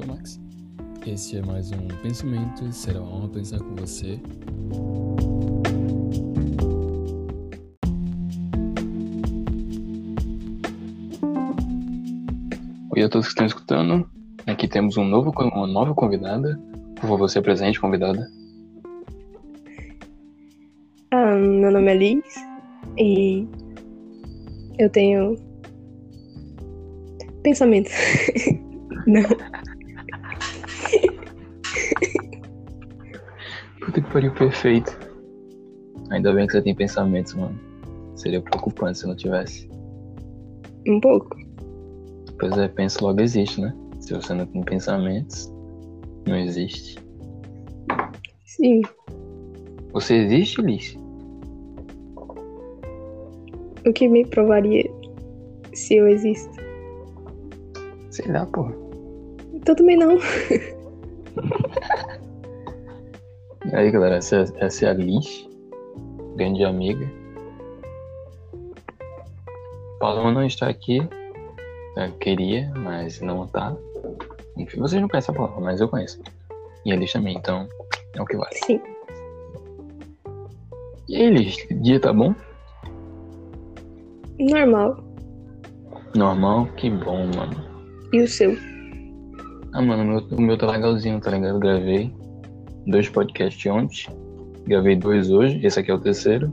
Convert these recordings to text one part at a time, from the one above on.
sou o Max. Esse é mais um Pensamento e será uma honra pensar com você. Oi a todos que estão escutando. Aqui temos um novo, uma nova convidada. Por favor, você presente, convidada. Ah, meu nome é Liz e eu tenho pensamentos. Não. Pariu, perfeito. Ainda bem que você tem pensamentos, mano. Seria preocupante se não tivesse. Um pouco. Pois é, pensa logo existe, né? Se você não tem pensamentos, não existe. Sim. Você existe, Liz? O que me provaria se eu existo? Sei lá, porra. Então também não. E aí, galera, essa, é- essa é a Liz, grande amiga. Paloma não está aqui. Eu queria, mas não tá. Enfim, vocês não conhecem a Paloma, mas eu conheço. E a Liz também, então é o que vale. Sim. E aí, Liz, dia tá bom? Normal. Normal? Que bom, mano. E o seu? Ah, mano, o meu, o meu tá legalzinho, tá ligado? Gravei dois podcasts ontem. Gravei dois hoje, esse aqui é o terceiro.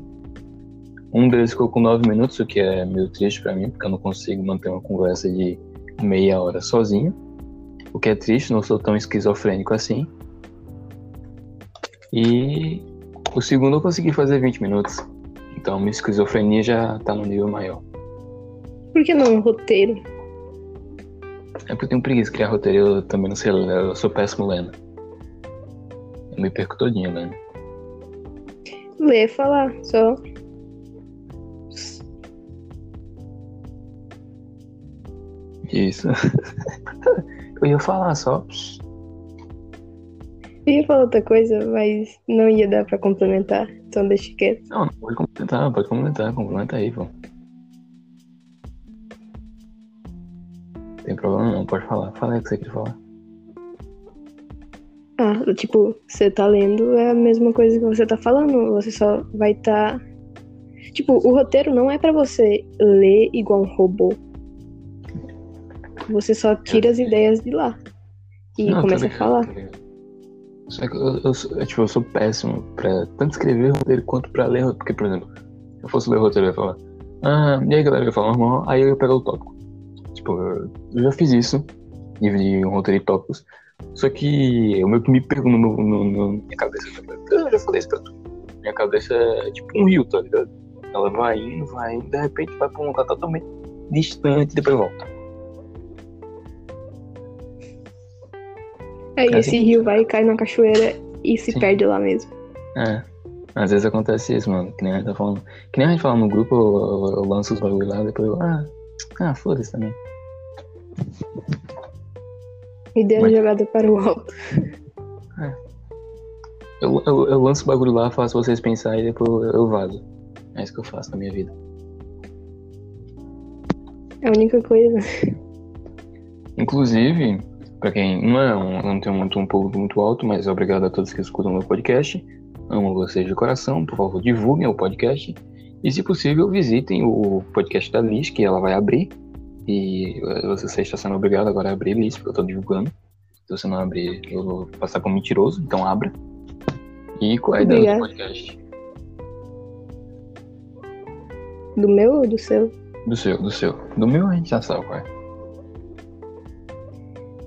Um deles ficou com nove minutos, o que é meio triste pra mim, porque eu não consigo manter uma conversa de meia hora sozinho. O que é triste, não sou tão esquizofrênico assim. E o segundo eu consegui fazer 20 minutos. Então minha esquizofrenia já tá no nível maior. Por que não um roteiro? É porque eu tenho preguiça de criar roteiro, eu também não sei eu sou péssimo lendo. Me perco todinho lendo. Ler, falar, só. Isso. eu ia falar só. Eu ia falar outra coisa, mas não ia dar pra complementar, então deixa quieto. Não, não pode complementar, pode complementar, complementa aí, pô. Tem problema não, pode falar. Fala aí o que você quer falar. Ah, tipo, você tá lendo é a mesma coisa que você tá falando, você só vai tá. Tipo, o roteiro não é pra você ler igual um robô. Você só tira as ideias de lá e Não, começa tá a falar. tá ligado. Só que eu, eu, sou- é, tipo, eu sou péssimo pra tanto escrever roteiro quanto pra ler roteiro. Porque, por exemplo, se eu fosse ler roteiro, eu ia falar, ah, e aí galera, eu ia falar normal, aí eu ia pegar o tópico. Tipo, eu, eu já fiz isso, dividir um roteiro em tópicos. Só que eu meio que me pego no, no, no- minha cabeça. tá? Eu já falei isso pra tu. Minha cabeça é tipo um rio, tá ligado? Ela vai indo, vai indo, de repente vai pra um lugar totalmente distante e depois volta. Aí É esse assim. rio vai, cai na cachoeira e se Sim. perde lá mesmo. É. Às vezes acontece isso, mano. Que nem a gente tá falando. Que nem a gente fala no grupo, eu, eu- eu lanço os bagulho lá, depois eu. Ah, ah foda-se também. Ideia Mas- jogada para o alto. Eu, eu, eu lanço o bagulho lá, faço vocês pensarem e depois eu, vazo. É isso que eu faço na minha vida. É a única coisa. Inclusive, pra quem não é um, não muito um público muito alto, mas obrigado a todos que escutam o meu podcast. Amo vocês de coração, por favor, divulguem o podcast. E se possível, visitem o podcast da Liz, que ela vai abrir. E eh, você está sendo obrigado agora a abrir Liz, porque eu tô divulgando. Se você não abrir, eu vou passar como mentiroso, então abra. E qual é a ideia do podcast? Do meu ou do seu? Do seu, do seu. Do meu a gente já sabe qual é.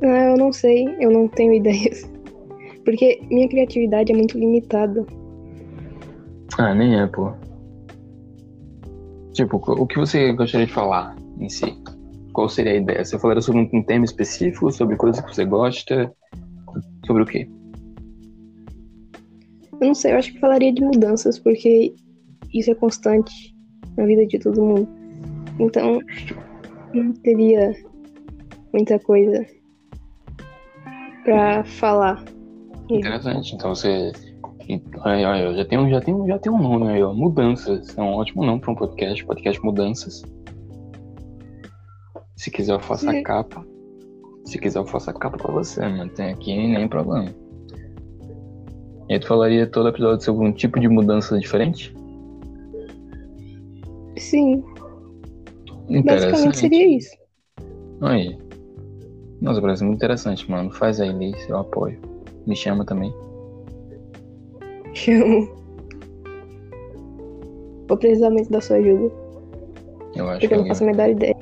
Ah, eu não sei, eu não tenho ideias. Porque minha criatividade é muito limitada. Ah, nem é, pô. Tipo, o que você gostaria de falar em si? Qual seria a ideia? Você falaria sobre um tema específico, sobre coisas que você gosta? Sobre o quê? Eu não sei, eu acho que falaria de mudanças, porque isso é constante na vida de todo mundo. Então, não teria muita coisa pra falar. Interessante. Então você. Aí, ó, já tem, um, já, tem, um- já tem um nome aí, ó. Mudanças. É um ótimo nome para um podcast. Podcast Mudanças. Se quiser, eu faço a Sim. capa. Se quiser, eu faço a capa pra você, não tem aqui nem problema. E aí tu falaria todo episódio sobre um tipo de mudança diferente? Sim, basicamente seria isso. Aí. Nossa, parece muito interessante, mano. Faz aí, Liz, eu apoio. Me chama também. Chamo. Vou precisar muito da sua ajuda. Eu acho Porque que eu não faço a menor ideia.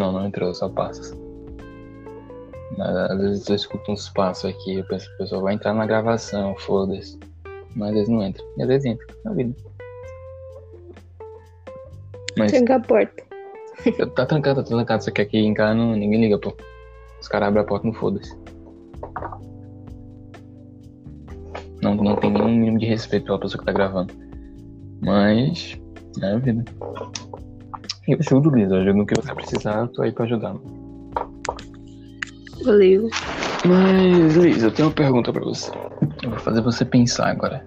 Não, não entrou, só passas. Às vezes eu escuto uns passos aqui, eu penso que o pessoal vai entrar na gravação, foda-se. Mas às vezes não entra. E às vezes entra, na vida. Mas Tranca a porta. tá trancado, tá trancado. Só que aqui em casa não, ninguém liga, pô. Os caras abrem a porta não foda-se. Não, não tem nenhum mínimo de respeito pela pessoa que tá gravando. Mas, é a vida. Eu ajudo, Liz. Eu ajudo no que você precisar, eu tô aí pra ajudar. Valeu. Mas, Liz, eu tenho uma pergunta pra você. Eu vou fazer você pensar agora.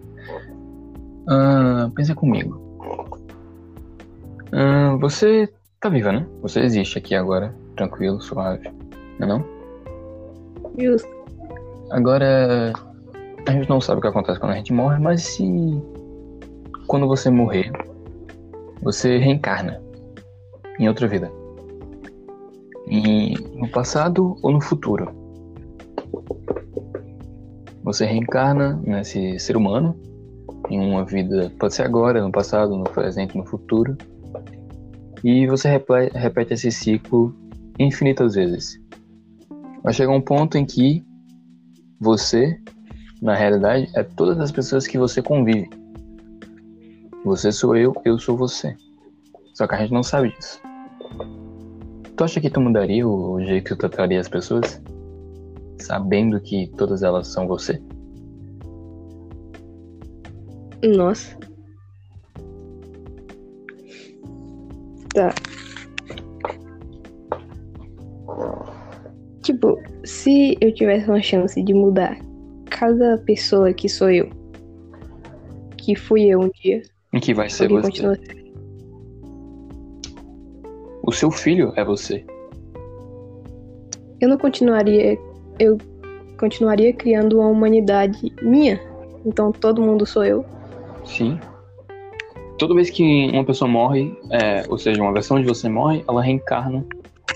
Ah, pensa comigo. Ah, você tá viva, né? Você existe aqui agora, tranquilo, suave. Não é não? Justo. Agora, a gente não sabe o que acontece quando a gente morre, mas se quando você morrer, você reencarna em outra vida. E no passado ou no futuro. Você reencarna nesse ser humano em uma vida, pode ser agora, no passado, no presente, no futuro. E você repete esse ciclo infinitas vezes. Vai chegar um ponto em que você, na realidade, é todas as pessoas que você convive. Você sou eu, eu sou você. Só que a gente não sabe disso. Tu acha que tu mudaria o jeito que tu trataria as pessoas? Sabendo que todas elas são você? Nossa. Tá. Tipo, se eu tivesse uma chance de mudar cada pessoa que sou eu, que fui eu um dia, que vai ser você? continua. O seu filho é você. Eu não continuaria. Eu continuaria criando uma humanidade minha. Então todo mundo sou eu. Sim. Toda vez que uma pessoa morre, é, ou seja, uma versão de você morre, ela reencarna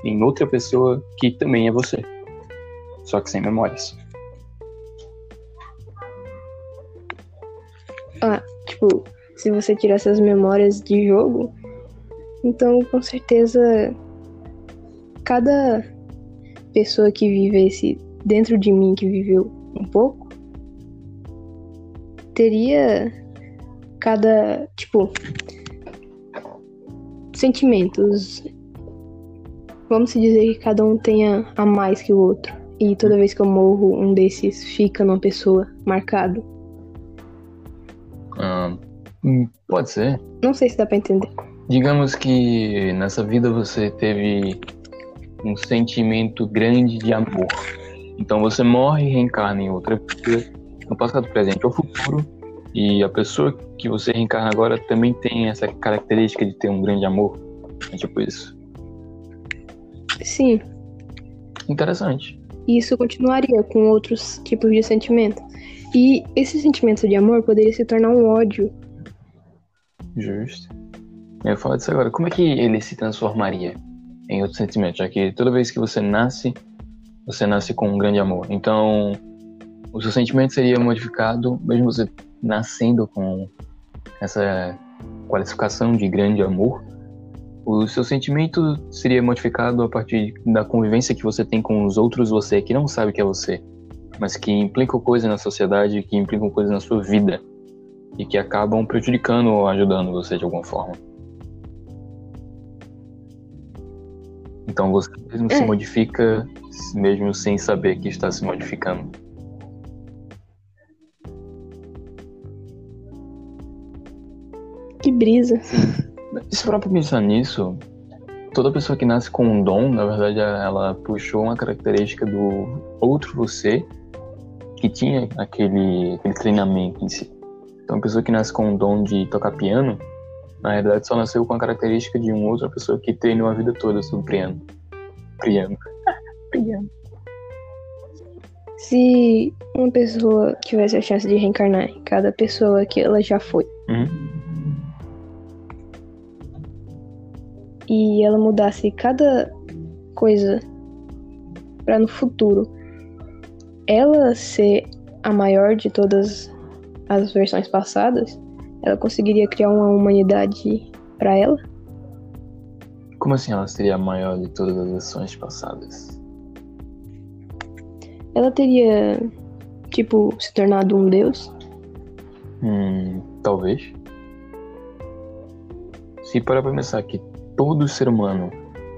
em outra pessoa que também é você. Só que sem memórias. Ah, tipo, se você tirar essas memórias de jogo, então com certeza cada pessoa que vivesse dentro de mim, que viveu um pouco, teria cada, tipo, sentimentos. Vamos se dizer que cada um tenha a mais que o outro. E toda vez que eu morro, um desses fica numa pessoa marcado. Ah, hum, pode ser. Não sei se dá pra entender. Digamos que nessa vida você teve um sentimento grande de amor. Então você morre e reencarna em outra vida, no passado, presente ou futuro. E a pessoa que você reencarna agora também tem essa característica de ter um grande amor. É tipo isso. Sim, Interessante. e isso continuaria com outros tipos de sentimento. E esse sentimento de amor poderia se tornar um ódio. Justo. Eu falar disso agora. Como é que ele se transformaria em outro sentimento? Já que toda vez que você nasce, você nasce com um grande amor. Então, o seu sentimento seria modificado, mesmo você nascendo com essa qualificação de grande amor. O seu sentimento seria modificado a partir da convivência que você tem com os outros você que não sabe que é você, mas que implicam coisas na sociedade, que implicam coisas na sua vida e que acabam prejudicando ou ajudando você de alguma forma. Então você mesmo se É. modifica mesmo sem saber que está se modificando. Que brisa. Se for pra pensar nisso, toda pessoa que nasce com um dom, na verdade, ela puxou uma característica do outro você que tinha aquele, aquele treinamento em si. Então, a pessoa que nasce com um dom de tocar piano, na realidade, só nasceu com a característica de uma outra pessoa que treinou a vida toda sobre piano. Priano. Priano. Se uma pessoa tivesse a chance de reencarnar em cada pessoa que ela já foi Uhum. e ela mudasse cada coisa pra no futuro ela ser a maior de todas as versões passadas, ela conseguiria criar uma humanidade pra ela? Como assim ela seria a maior de todas as versões passadas? Ela teria, tipo, se tornado um deus? Hum, talvez. Se parar pra pensar que todo ser humano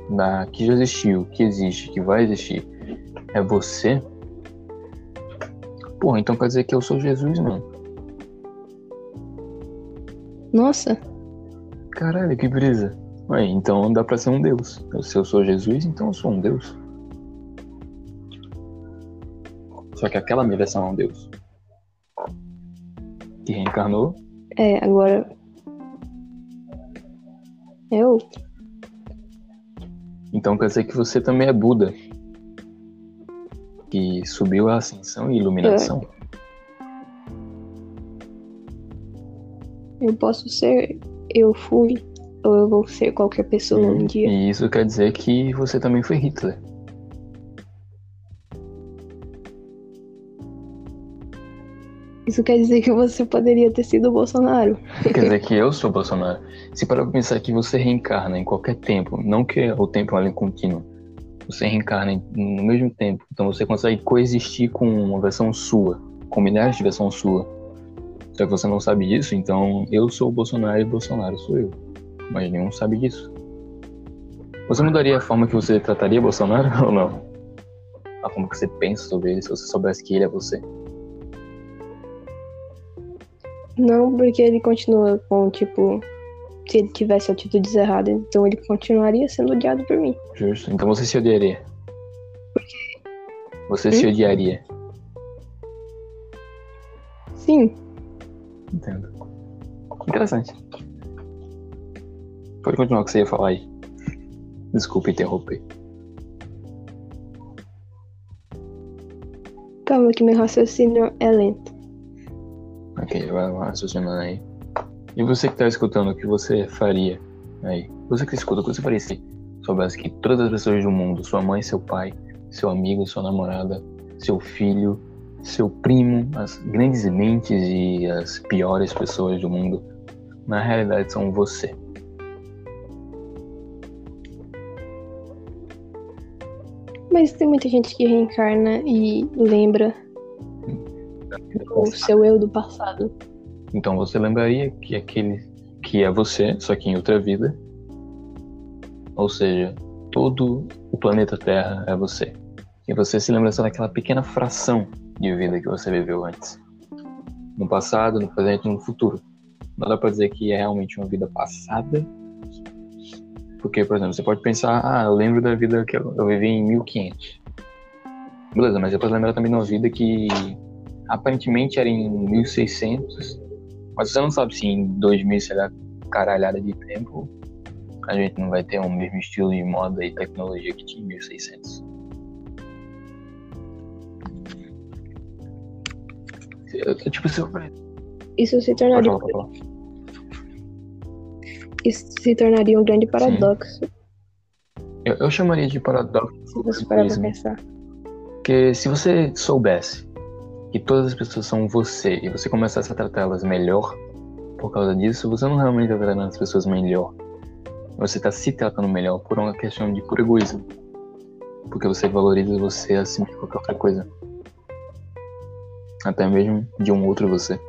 da, que já existiu, que existe, que vai existir, é você. Porra, então quer dizer que eu sou Jesus, mano. Nossa, Caralho, que brisa. Ué, então dá pra ser um deus. Se eu sou Jesus, então eu sou um deus. Só que aquela minha versão é um deus. Que reencarnou. é, agora. Eu? Então quer dizer que você também é Buda. Que subiu a ascensão e iluminação. Eu posso ser. Eu fui. Ou eu vou ser qualquer pessoa um dia. E isso quer dizer que você também foi Hitler. Isso quer dizer que você poderia ter sido o Bolsonaro. Quer dizer que eu sou Bolsonaro. Se parar pra pensar que você reencarna em qualquer tempo, não que o tempo é contínua, você reencarna no mesmo tempo, então você consegue coexistir com uma versão sua, com milhares de versões sua. Só que você não sabe disso, então eu sou o Bolsonaro e Bolsonaro sou eu. Mas nenhum sabe disso. Você mudaria a forma que você trataria Bolsonaro ou não? A forma que você pensa sobre ele, se você soubesse que ele é você? Não, porque ele continua com, tipo. Se ele tivesse atitudes erradas, então ele continuaria sendo odiado por mim. Justo. Então você se odiaria. Você se Hum? odiaria. Sim, Entendo. Interessante. Pode continuar o que você ia falar aí. Desculpa interromper. calma que meu raciocínio é lento. Ok, vai lá raciocinando aí. E você que tá escutando, o que você faria aí? Você que escuta, o que você faria se soubesse que todas as pessoas do mundo, sua mãe, seu pai, seu amigo, sua namorada, seu filho, seu primo, as grandes mentes e as piores pessoas do mundo, na realidade são você. Mas tem muita gente que reencarna e lembra o seu eu do passado. Então você lembraria que aquele que é você, só que em outra vida. Ou seja, todo o planeta Terra é você. E você se lembra só daquela pequena fração de vida que você viveu antes. No passado, no presente e no futuro. Não dá pra dizer que é realmente uma vida passada. Porque, por exemplo, você pode pensar, ah, eu lembro da vida que eu, eu vivi em 1500. Beleza, mas você pode lembrar também de uma vida que aparentemente era em 1600 mas você não sabe se em 2000, sei lá, caralhada de tempo, a gente não vai ter o mesmo estilo de moda e tecnologia que tinha em 1600. Eu tipo. Isso se Pode tornaria, falar, pode falar. isso se tornaria um grande paradoxo, Eu, eu chamaria de paradoxo, se você parar pra pensar. porque se você soubesse que todas as pessoas são você e você começasse a tratá-las melhor por causa disso, você não realmente está tratando as pessoas melhor. Você está se tratando melhor por uma questão de puro egoísmo. Porque você valoriza você acima de qualquer outra coisa. Até mesmo de um outro você.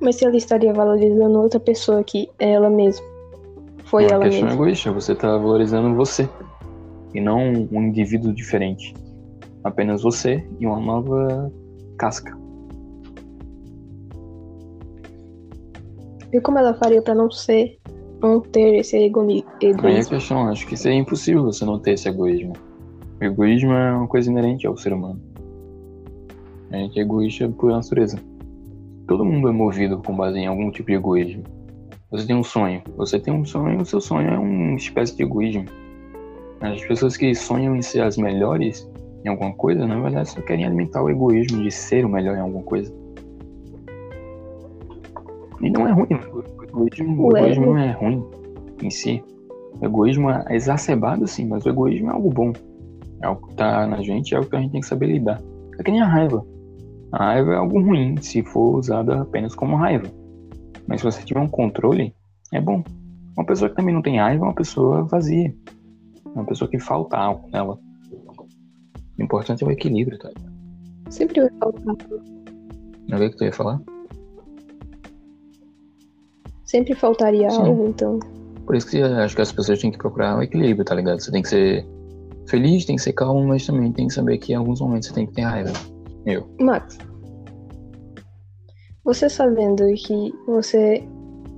Mas se ela estaria valorizando outra pessoa que é ela mesma. Foi uma ela questão mesma. egoísta, você está valorizando você. E não um indivíduo diferente. Apenas você e uma nova casca. E como ela faria pra não ser, não ter esse egoni- Aí a egoísmo? questão, acho que seria impossível você não ter esse egoísmo. O egoísmo é uma coisa inerente ao ser humano. A gente é egoísta por natureza. Todo mundo é movido com base em algum tipo de egoísmo. Você tem um sonho. Você tem um sonho, o seu sonho é uma espécie de egoísmo. As pessoas que sonham em ser as melhores em alguma coisa, na verdade, só querem alimentar o egoísmo de ser o melhor em alguma coisa. E não é ruim. O egoísmo, o egoísmo não é ruim em si. O egoísmo é exacerbado, sim, mas o egoísmo é algo bom. É algo que tá na gente, é algo que a gente tem que saber lidar. É que nem a raiva. A raiva é algo ruim se for usada apenas como raiva. Mas se você tiver um controle, é bom. Uma pessoa que também não tem raiva é uma pessoa vazia. É uma pessoa que falta algo nela. O importante é o equilíbrio, tá? Sempre vai faltar. Não é o que tu ia falar? Sempre faltaria Sim. algo, então. Por isso que eu acho que as pessoas têm que procurar o equilíbrio, tá ligado? Você tem que ser feliz, tem que ser calmo, mas também tem que saber que em alguns momentos você tem que ter raiva. Eu. Max, você sabendo que você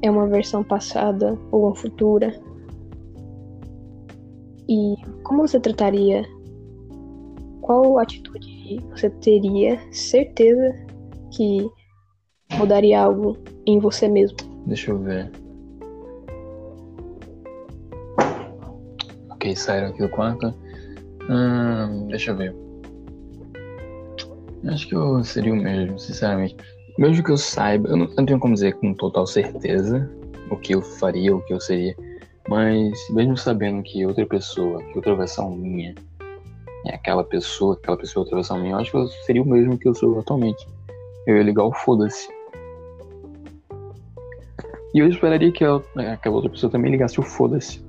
é uma versão passada ou uma futura, e como você trataria? Qual atitude você teria certeza que mudaria algo em você mesmo? Deixa eu ver. Ok, saíram aqui do quarto. Hum, deixa eu ver. Acho que eu seria o mesmo, sinceramente. Mesmo que eu saiba, eu não, eu não tenho como dizer com total certeza o que eu faria, o que eu seria. Mas mesmo sabendo que outra pessoa, que outra versão minha é aquela pessoa, aquela pessoa outra versão minha, eu acho que eu seria o mesmo que eu sou atualmente. Eu ia ligar o foda-se. E eu esperaria que a- aquela outra pessoa também ligasse o foda-se.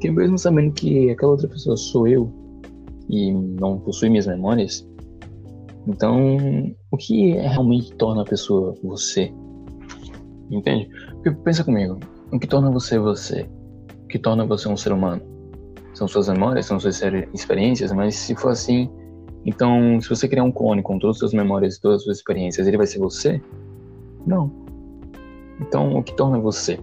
Porque mesmo sabendo que aquela outra pessoa sou eu e não possui minhas memórias, então o que realmente torna a pessoa você? Entende? Porque pensa comigo, o que torna você você? O que torna você um ser humano? São suas memórias, são suas experiências, mas se for assim, então se você criar um clone com todas as suas memórias e todas as suas experiências, ele vai ser você? Não. Então, o que torna você?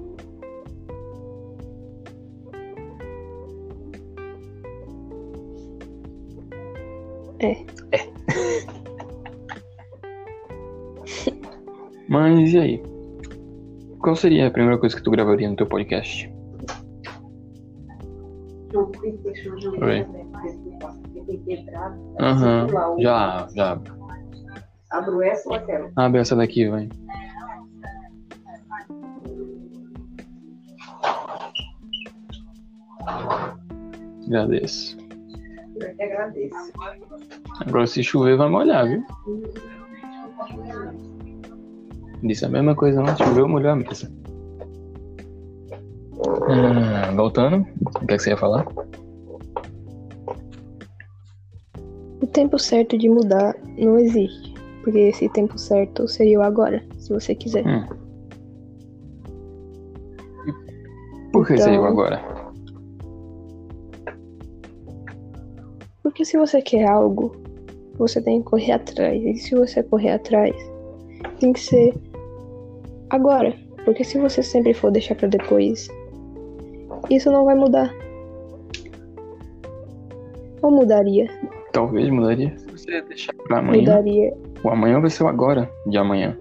É. É. Mas e aí? Qual seria a primeira coisa que tu gravaria no teu podcast? Oi. Aham, já, já. Abro essa ou aquela? Abre essa daqui, vai. Agradeço. Eu que agradeço. Agora se chover vai molhar, viu? Disse a mesma coisa não, choveu, molhou a mesa. Hum, voltando, o que, é que você ia falar? O tempo certo de mudar não existe. Porque esse tempo certo seria o agora, se você quiser. Hum. Por que Então- saiu agora? Porque se você quer algo, você tem que correr atrás. E se você correr atrás, tem que ser agora. Porque se você sempre for deixar pra depois, isso não vai mudar. Ou mudaria? Talvez mudaria se você deixar pra amanhã. Mudaria. O amanhã vai ser o agora de amanhã.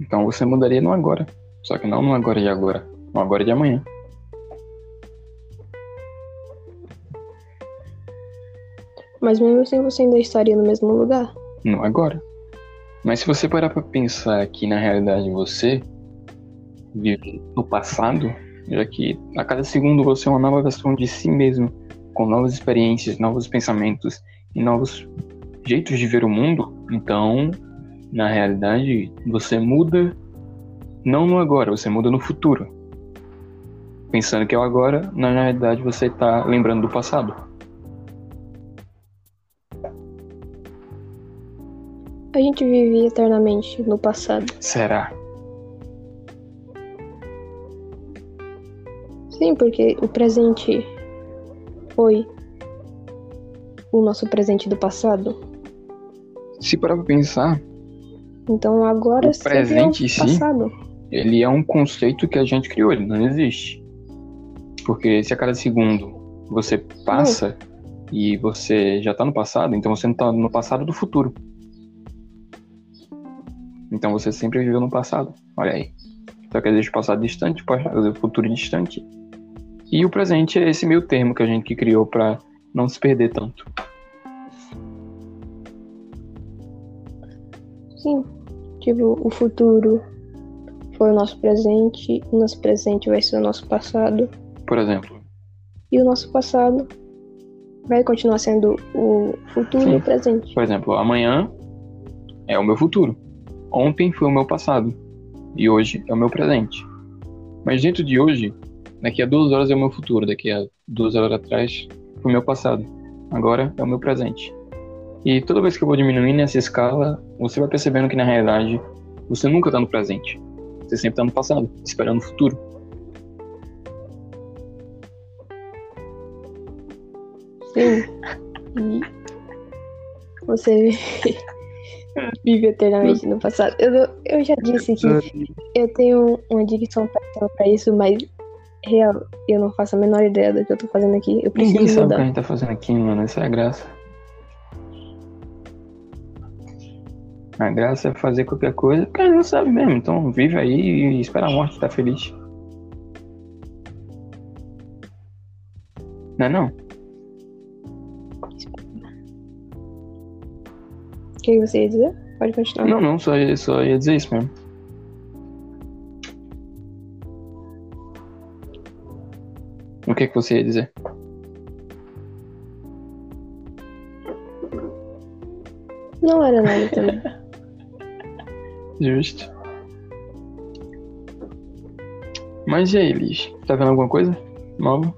Então você mudaria no agora. Só que não no agora de agora. No agora de amanhã. Mas mesmo assim você ainda estaria no mesmo lugar. No agora. Mas se você parar pra pensar que na realidade você vive no passado, já que a cada segundo você é uma nova versão de si mesmo, com novas experiências, novos pensamentos e novos jeitos de ver o mundo, então, na realidade, você muda não no agora, você muda no futuro. Pensando que é o agora, na realidade você tá lembrando do passado. A gente vive eternamente no passado. Será? Sim, porque o presente foi o nosso presente do passado. Se parar pra pensar, Então agora O é o presente em si? passado. ele é um conceito que a gente criou, ele não existe. Porque se a cada segundo você passa e você já tá no passado, então você não tá no passado do futuro. Então você sempre viveu no passado. Olha aí. Só que existe o passado distante, o futuro distante. E o presente é esse meio termo que a gente criou para não se perder tanto. Sim. Tipo, o futuro foi o nosso presente, o nosso presente vai ser o nosso passado. Por exemplo, E o nosso passado vai continuar sendo o futuro Sim. e o presente. por exemplo, amanhã é o meu futuro. Ontem foi o meu passado. E hoje é o meu presente. Mas dentro de hoje, daqui a duas horas é o meu futuro. Daqui a duas horas atrás foi o meu passado. Agora é o meu presente. E toda vez que eu vou diminuindo essa escala, você vai percebendo que na realidade você nunca tá no presente. Você sempre tá no passado, esperando o futuro. Sim. Você vive eternamente no passado. Eu, eu já disse que eu tenho uma dicção pra isso, mas real, eu não faço a menor ideia do que eu tô fazendo aqui. Eu Ninguém preciso sabe o que a gente tá fazendo aqui, mano. Essa é a graça. A graça é fazer qualquer coisa, porque a gente não sabe mesmo. Então vive aí e espera a morte, tá feliz. Não é não? Que você ia dizer? Pode continuar. Não, não, só, ia- só ia dizer isso mesmo. O que, que você ia dizer? Não era nada também. Justo. Mas e aí, Liz? Tá vendo alguma coisa nova?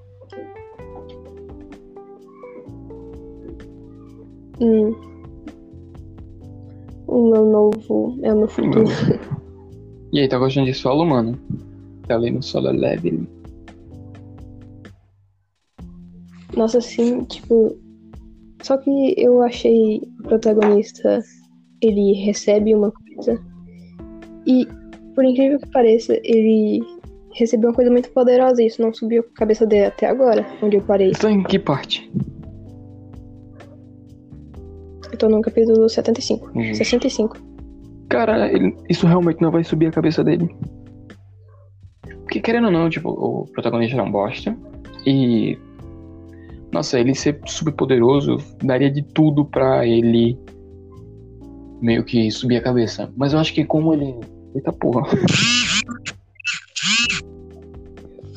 Hum. É o meu futuro. E aí, tá gostando de solo, mano? Tá ali no solo leve. Nossa, assim, tipo. Só que eu achei o protagonista. Ele recebe uma coisa. E, por incrível que pareça, ele recebeu uma coisa muito poderosa. E isso não subiu a cabeça dele até agora, onde eu parei. Tá em que parte? Eu tô no capítulo 75. Uhum. 65. Cara, ele- isso realmente não vai subir a cabeça dele. Porque querendo ou não, tipo, o protagonista era um bosta. E. Nossa, ele ser super poderoso daria de tudo pra ele meio que subir a cabeça. Mas eu acho que como ele. Eita porra.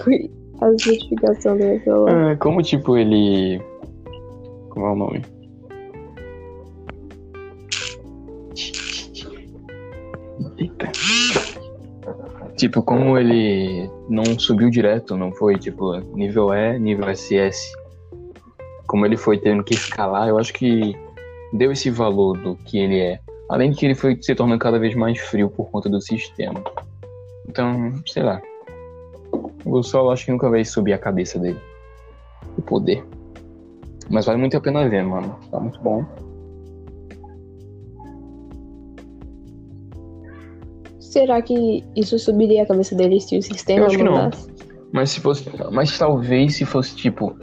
Fui a justificação do meu celular. Ah, como tipo ele. Como é o nome? Tipo, como ele não subiu direto, não foi tipo nível E, nível SS. Como ele foi tendo que escalar, eu acho que deu esse valor do que ele é. Além de que ele foi se tornando cada vez mais frio por conta do sistema. Então, sei lá. O Sol acho que nunca vai subir a cabeça dele. O poder. Mas vale muito a pena ver, mano. Tá muito bom. Será que isso subiria a cabeça dele se o sistema Eu acho que não. Mas se fosse. Mas talvez se fosse tipo.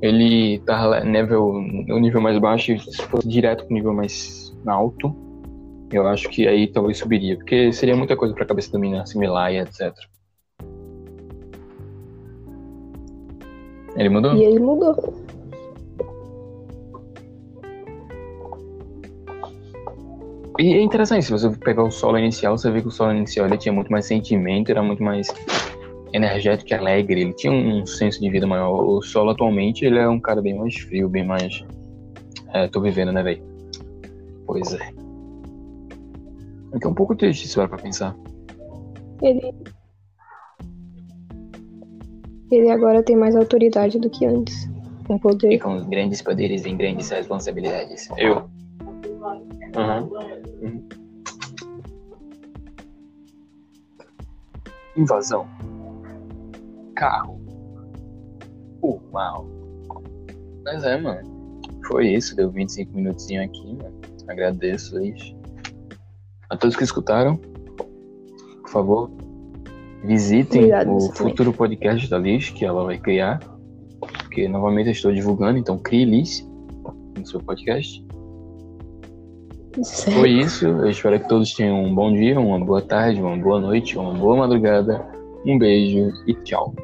Ele tá nível, no nível mais baixo e se fosse direto pro nível mais alto. Eu acho que aí talvez subiria. Porque seria muita coisa pra cabeça da mina assimilar e etc. Ele mudou? E ele mudou. E é interessante, se você pegar o solo inicial, você vê que o solo inicial ele tinha muito mais sentimento, era muito mais energético e alegre, ele tinha um senso de vida maior. O solo atualmente, ele é um cara bem mais frio, bem mais... É, tô vivendo, né, velho? Pois é. É que é um pouco triste se parar pra pensar. Ele. Ele agora tem mais autoridade do que antes. Com E poder. com os grandes poderes vem grandes responsabilidades. Eu. Aham. Uhum. Invasão. Carro. Uau. Mas é, mano. Foi isso, deu 25 minutinhos aqui, mano. Agradeço isso. A todos que escutaram, por favor, visitem Obrigado, o você também. futuro podcast da Liz, que ela vai criar. Porque novamente eu estou divulgando, então crie Liz no seu podcast. Certo. Foi isso. Eu espero que todos tenham um bom dia, uma boa tarde, uma boa noite, uma boa madrugada. Um beijo e tchau.